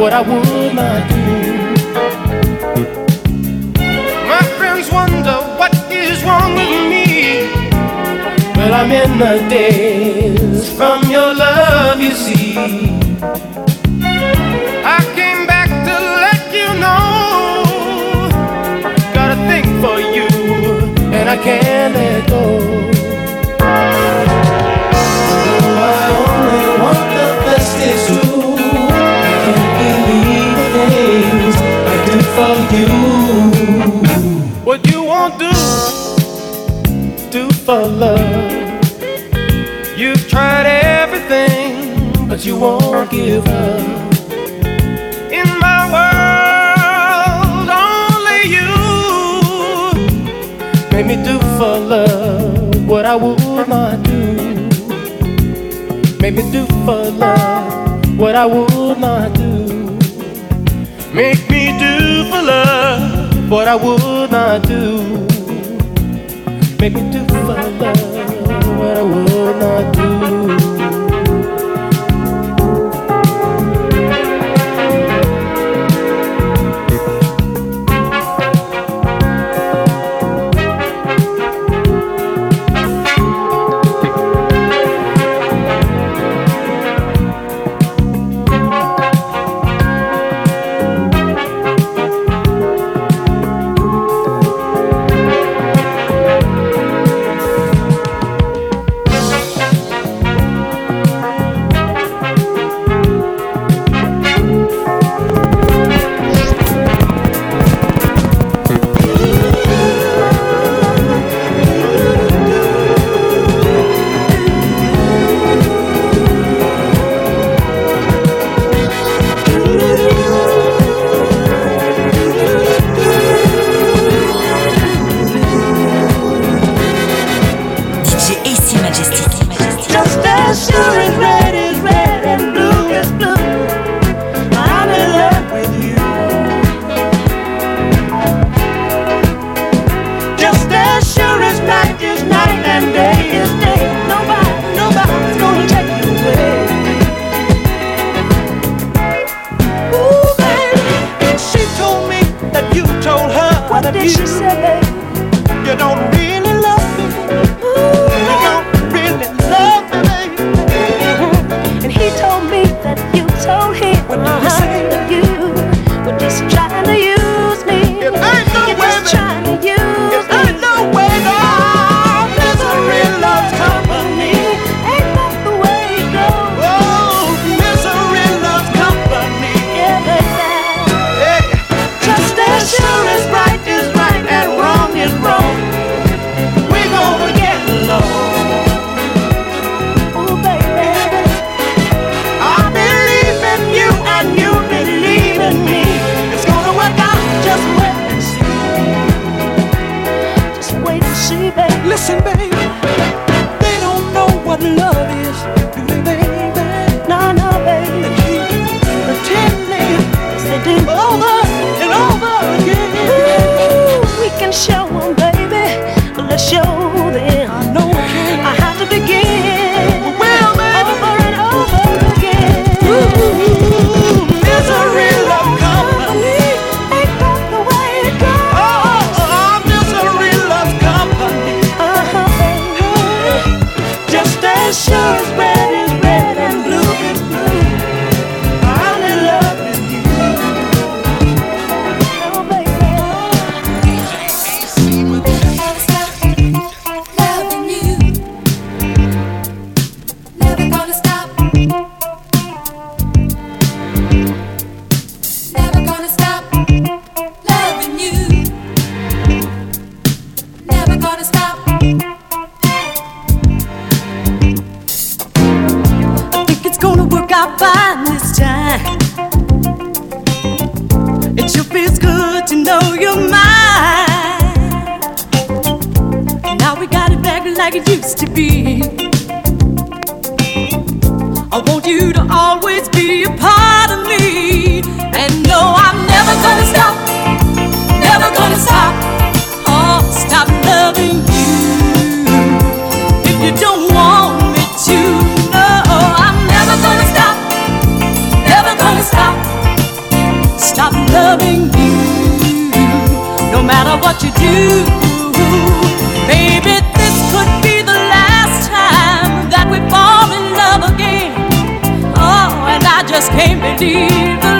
what I would not do. My friends wonder what is wrong with me. Well, I'm in the days from your love, you see. I came back to let you know. Got a thing for you, and I can't let for love. You've tried everything, but you won't give up. In my world, only you made me do for love what I would not do. Made me do for love what I would not do. Make me do for love what I would not do. Make me do for love what I would not do. you to always be a part of me. And no, I'm never gonna stop, never gonna stop, oh, stop loving you. If you don't want me to, no, I'm never gonna stop, never gonna stop, stop loving you. No matter what you do. Can't believe the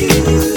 you.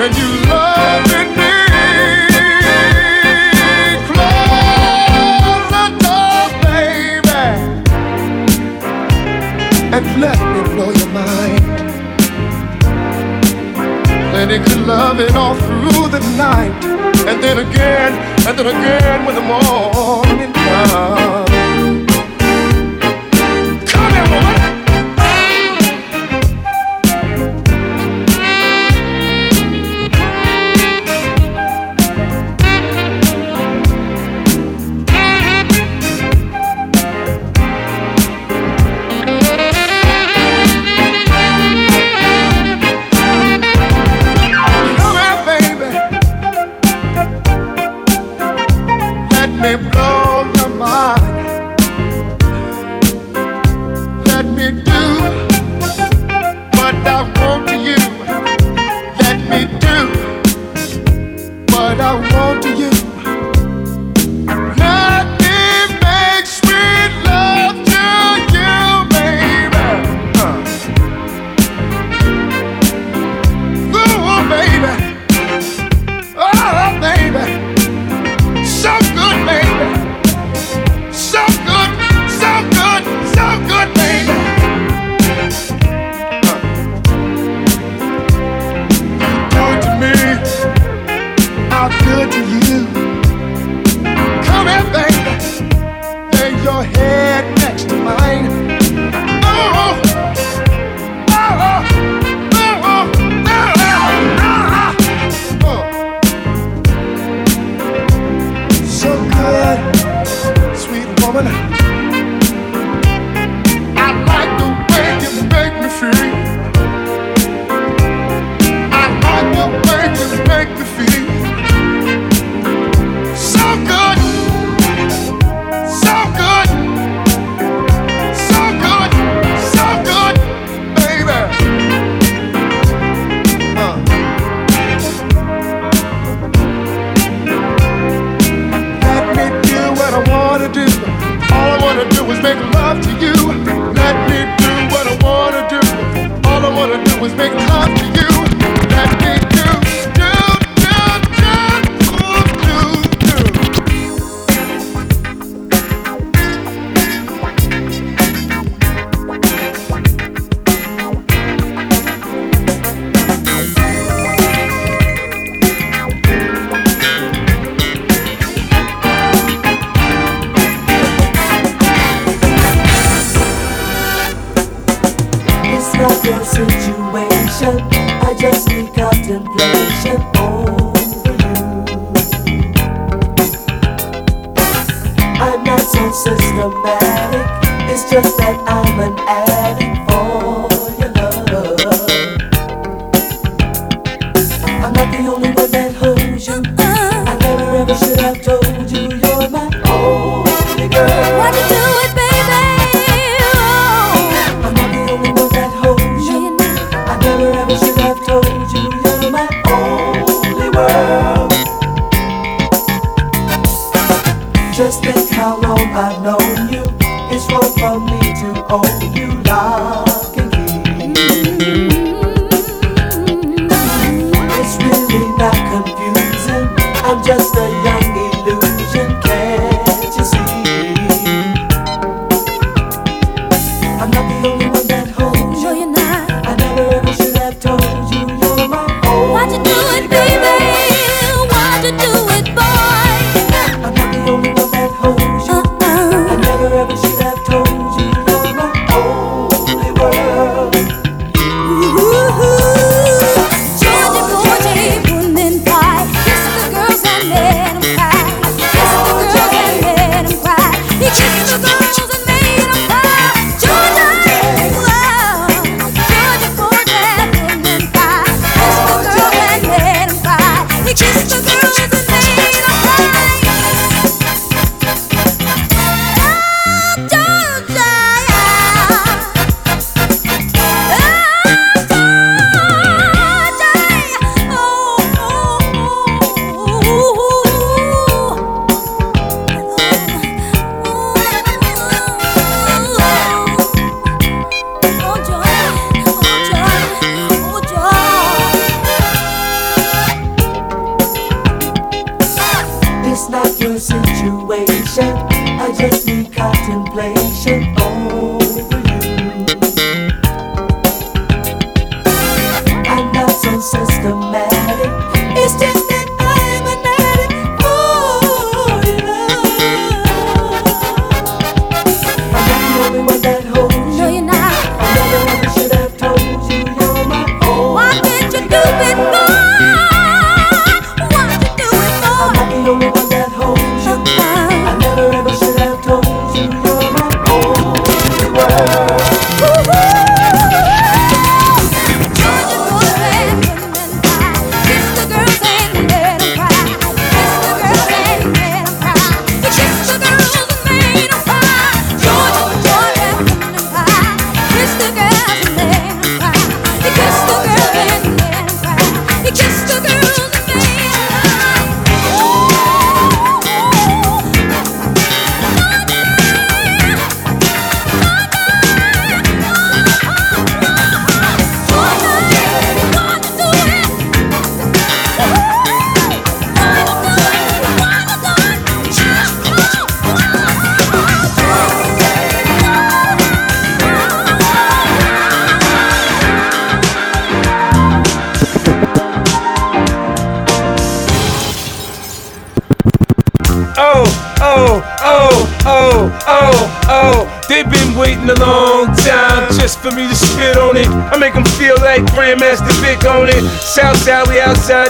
and you loving me. Close the door, baby, and let me blow your mind. All through the night, and then again, and then again when the morning comes.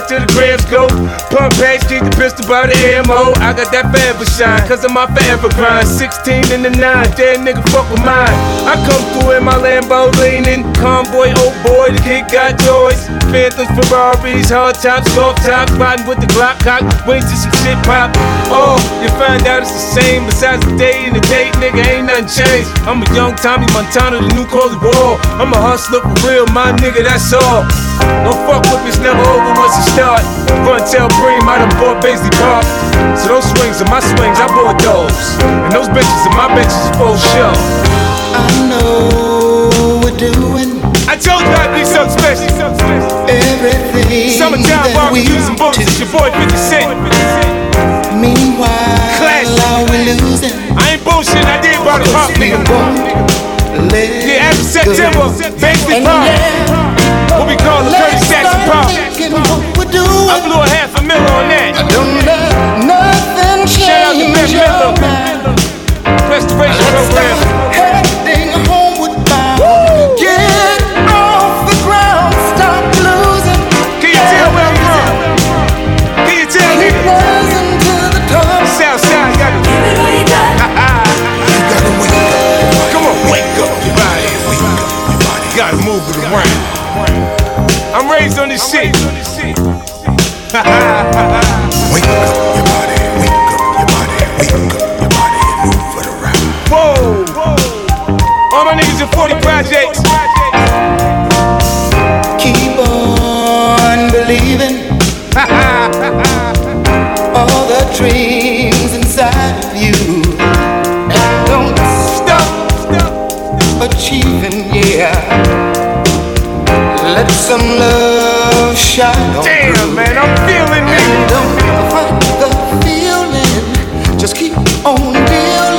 Till the grams go. Pump packs, keep the pistol by the ammo. I got that forever shine, cause of my forever grind. 16 in the 9, dead nigga fuck with mine. I come through in my Lambo leaning. Convoy, old boy, the kid got toys. Phantoms, Ferraris, hard tops, soft tops. Riding with the Glock cock, wings to some shit pop. Oh, you find out it's the same. Besides the day and the date, nigga, ain't nothing changed. I'm a young Tony Montana, the new Coley Ball. I'm a hustler for real, my nigga, that's all. No fuck with it's never over once it start. Run tell Bream, I done bought Paisley Park. So those swings are my swings, I bought those. And those bitches are my bitches for show. I know we're doing I told you I'd be something special. Everything Summertime that we barbecues and want bullets, it's your boy 50 Cent. Meanwhile, Classic. are we losing? I ain't bullshitting, I did about a pop, nigga. Yeah, after September, And Park. What we call the Curtis Jackson start Park. thinking what we're I blew a half a mil on that. Don't let nothing Shout out to your Miller. Restoration program. Wake up your body, wake up your body, wake up your body move it around. Whoa. All my niggas in 40 projects. Let some love shine on Damn, through. man, I'm feeling it. And don't fight the feeling. Just keep on dealing.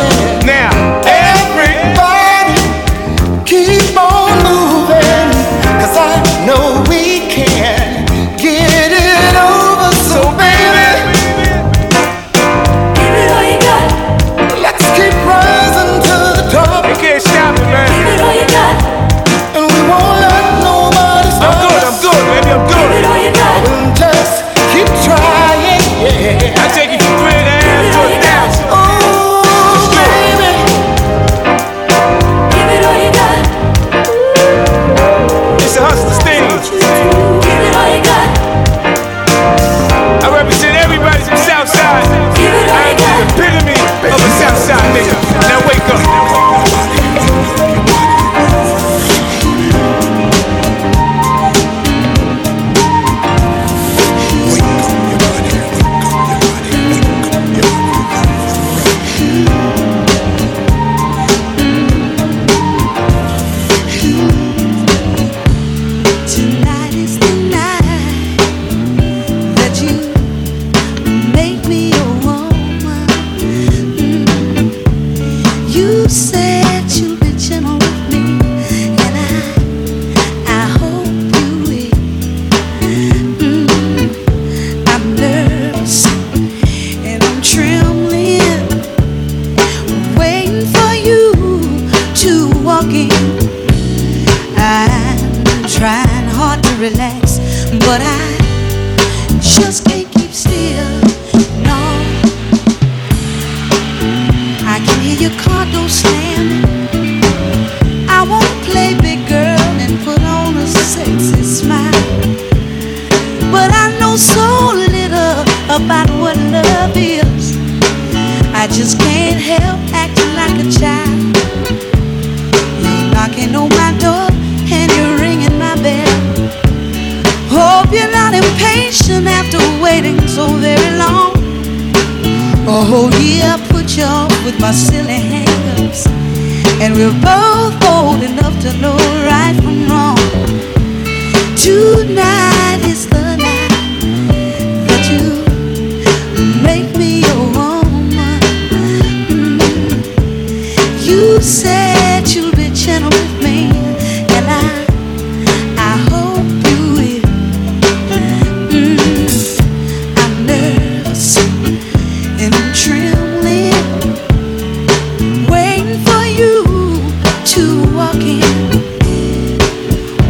walking,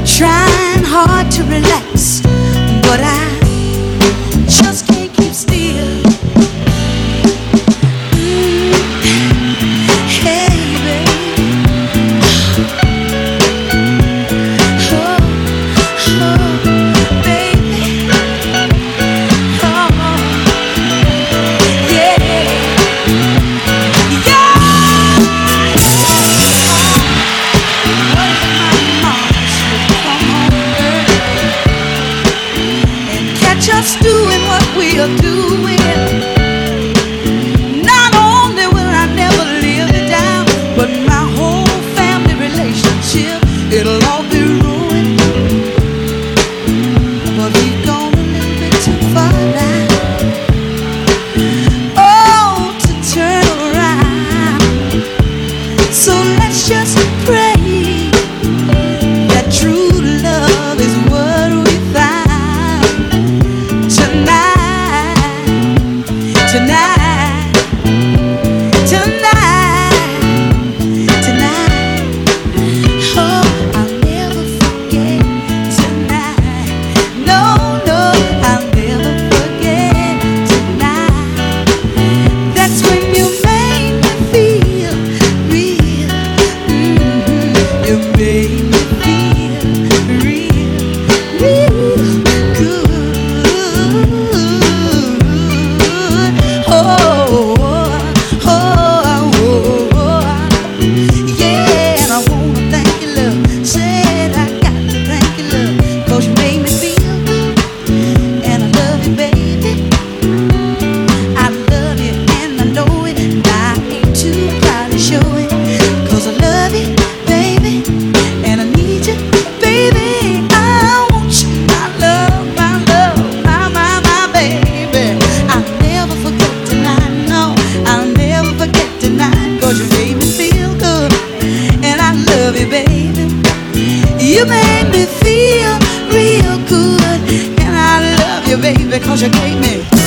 trying hard to relax, but I. cause you hate me.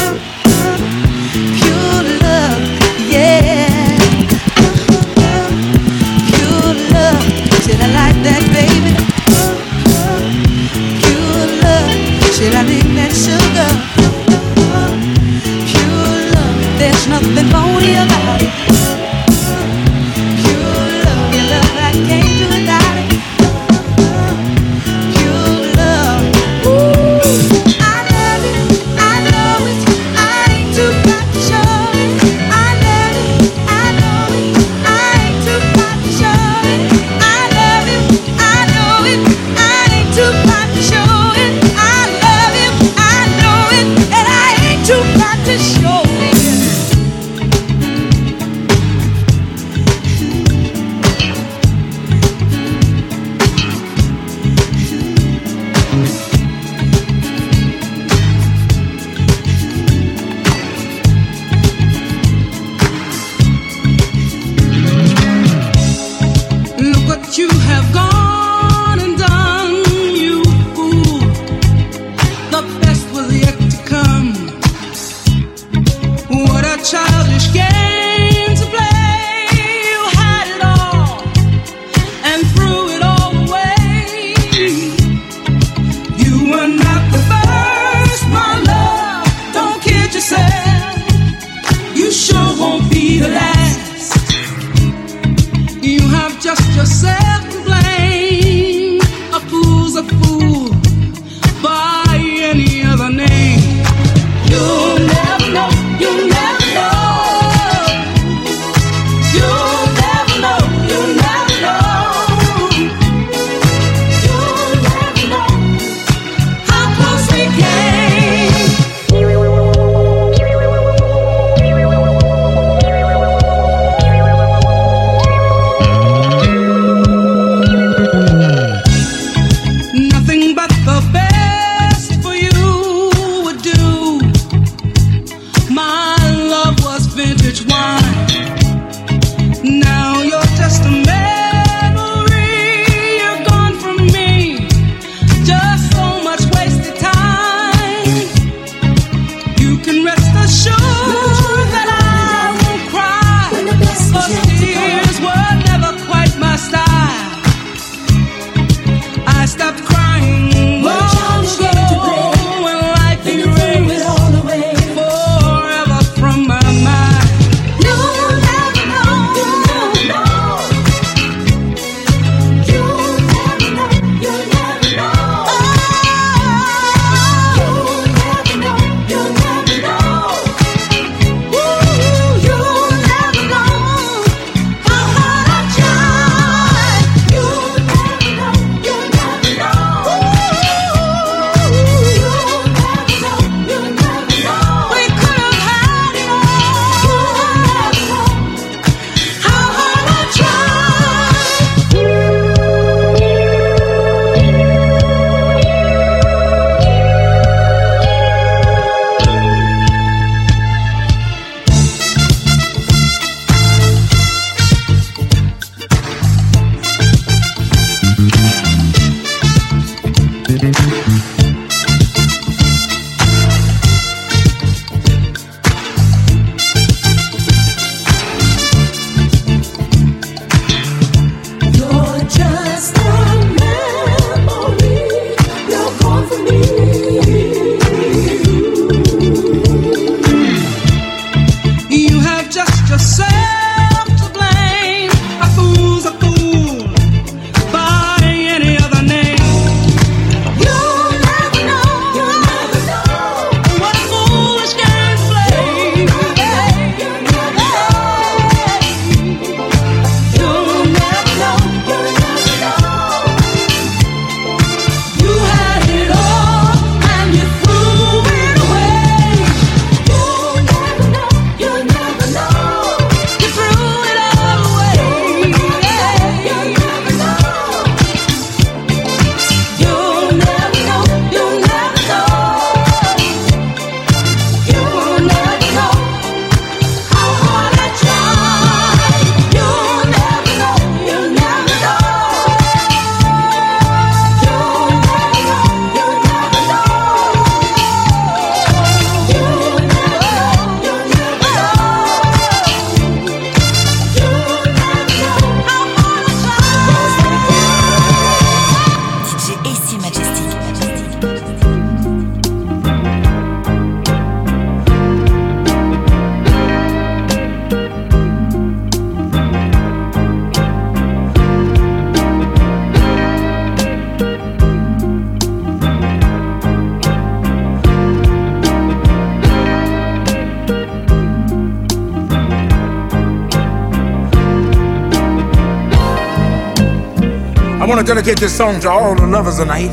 Dedicate this song to all the lovers tonight.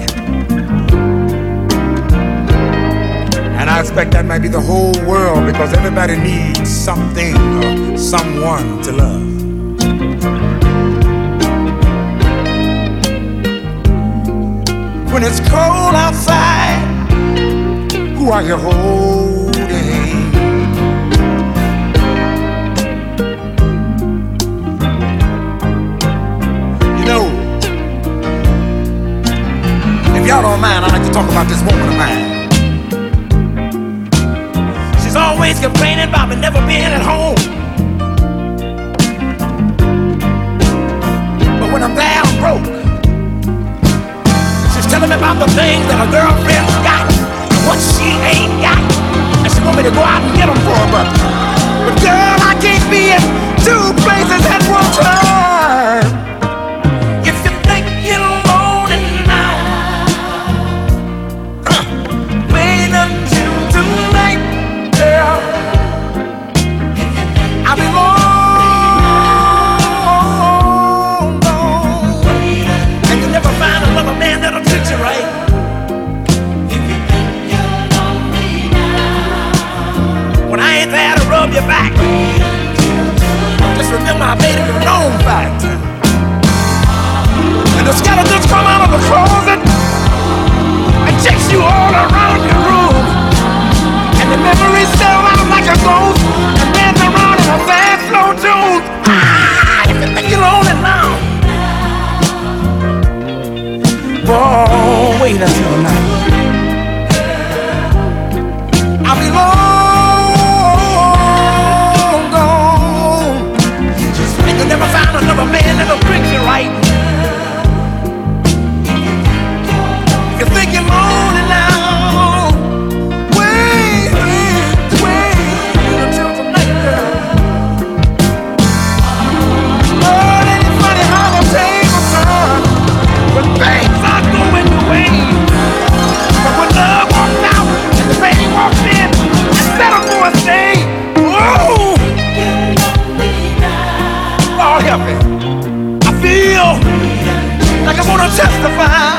And I expect that might be the whole world because everybody needs something or someone to love. When it's cold outside, who are you holding? If y'all don't mind, I'd like to talk about this woman of mine. She's always complaining about me never being at home. But when I'm down broke, she's telling me about the things that her girlfriend's got and what she ain't got. And she want me to go out and get them for her, but, but girl, I can't be in two places at one time. The skeletons come out of the closet and chase you all around your room. And the memories sell out like a ghost and dance around in a fast, slow tune. Ah, you think you're lonely now, boy, wait until night. Testify.